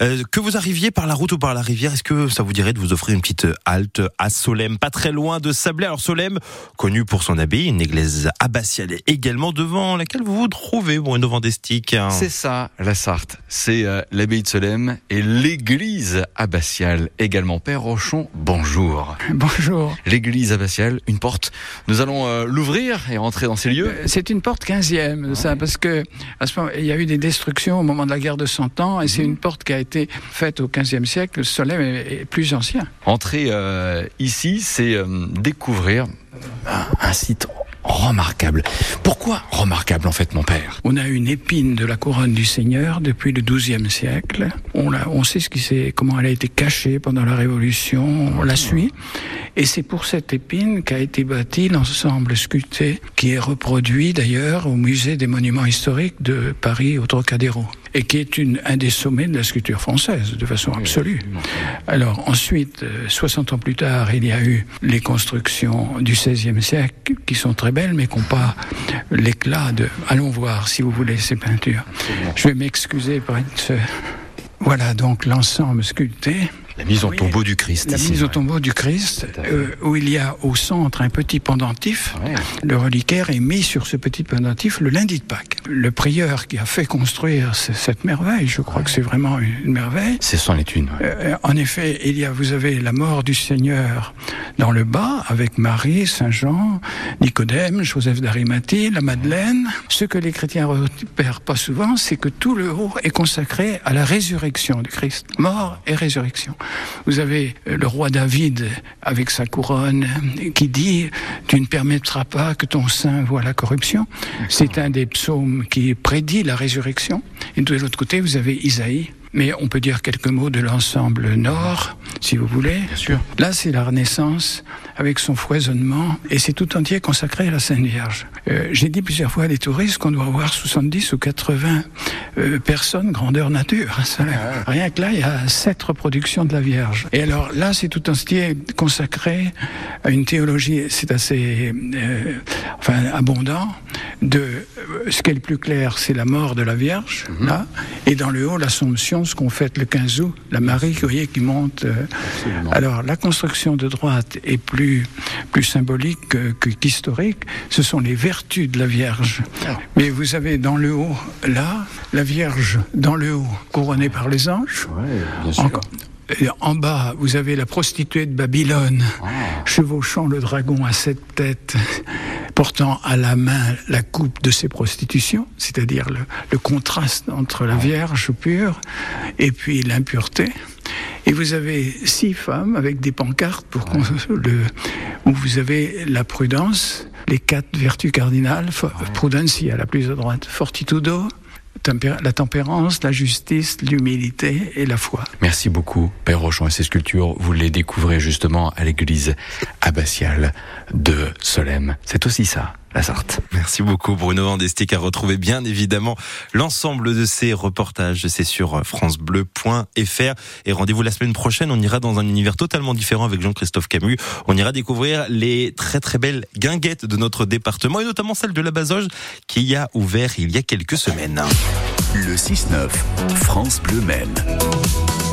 Euh, que vous arriviez par la route ou par la rivière, est-ce que ça vous dirait de vous offrir une petite halte à Solem, pas très loin de Sablé? Alors Solem, connu pour son abbaye, une église abbatiale également devant laquelle vous vous trouvez, bon, Novandestique. Hein. C'est ça, la Sarthe. C'est euh, l'abbaye de Solem et l'église abbatiale également. Père Rochon, bonjour. Bonjour. L'église abbatiale, une porte. Nous allons euh, l'ouvrir et rentrer dans ces lieux. Euh, C'est une porte 15e, ça, parce que à ce moment, il y a eu des destructions au moment de la guerre de Cent Ans, et c'est une porte qui a été faite au 15e siècle. Solem est, est plus ancien. Entrer euh, ici, c'est euh, découvrir un, un site remarquable. Pourquoi remarquable en fait, mon père? On a une épine de la couronne du Seigneur depuis le XIIe siècle. On, l'a- on sait ce qui comment elle a été cachée pendant la Révolution. On la suit. Et c'est pour cette épine qu'a été bâti l'ensemble sculpté, qui est reproduit d'ailleurs au musée des monuments historiques de Paris au Trocadéro. Et qui est une, un des sommets de la sculpture française, de façon absolue. Alors ensuite, euh, 60 ans plus tard, il y a eu les constructions du XVIe siècle qui sont très belles, mais qui n'ont pas l'éclat de. Allons voir, si vous voulez, ces peintures. Je vais m'excuser pour être. Voilà donc l'ensemble sculpté. La mise Oui. tombeau du Christ La ici. mise au tombeau du Christ, euh, où il y a au centre un petit pendentif. Ouais. Le reliquaire est mis sur ce petit pendentif le lundi de Pâques. Le prieur qui a fait construire ce- cette merveille, je crois que c'est vraiment une une merveille, C'est thunes. ouais. euh, en effet, il y a, vous avez la mort du Seigneur dans le bas, avec Marie, Saint Jean, Nicodème, Joseph d'Arimathie, la Madeleine. Ce que les chrétiens repèrent pas souvent, c'est que tout le haut est consacré à la résurrection du Christ. Mort et résurrection. Vous avez euh, le roi David avec sa couronne qui dit Tu ne permettras pas que ton sein voie la corruption. C'est un des psaumes qui prédit la résurrection. Et de l'autre côté, vous avez Isaïe mais on peut dire quelques mots de l'ensemble nord, si vous voulez. Bien sûr. Là, c'est la Renaissance avec son foisonnement, et c'est tout entier consacré à la Sainte Vierge. Euh, J'ai dit plusieurs fois à des touristes qu'on doit avoir 70 ou 80 euh, personnes grandeur nature. Ça, Rien que là, il y a sept reproductions de la Vierge. Et alors là, c'est tout entier consacré à une théologie, c'est assez euh, enfin, abondant, de euh, ce qui est le plus clair, c'est la mort de la Vierge, là, et dans le haut, l'Assomption, ce qu'on fête le 15 août, la Marie, vous voyez, qui monte. euh, alors, la construction de droite est plus, plus symbolique que- que- qu'historique. Ce sont les vertus de la Vierge. Mais vous avez dans le haut, là, la Vierge dans le haut, couronnée par les anges. bien sûr. En bas, vous avez la prostituée de Babylone, chevauchant le dragon à sept têtes, portant à la main la coupe de ses prostitutions, c'est-à-dire le, le contraste entre la Vierge pure et puis l'impureté. Et vous avez six femmes avec des pancartes pour qu'on- le, où vous avez la prudence, les quatre vertus cardinales, prudentia la plus à droite, fortitudo, la tempérance, la justice, l'humilité et la foi. Merci beaucoup, Père Rochon. Et ces sculptures, vous les découvrez justement à l'église abbatiale de Solem. C'est aussi ça, la Sarthe. Merci beaucoup Bruno Vandestick à retrouver bien évidemment l'ensemble de ces reportages, c'est sur francebleu.fr et rendez-vous la semaine prochaine, on ira dans un univers totalement différent avec Jean-Christophe Camus, on ira découvrir les très très belles guinguettes de notre département et notamment celle de la Bazoge qui a ouvert il y a quelques semaines. Le 6-9, France Bleu Maine.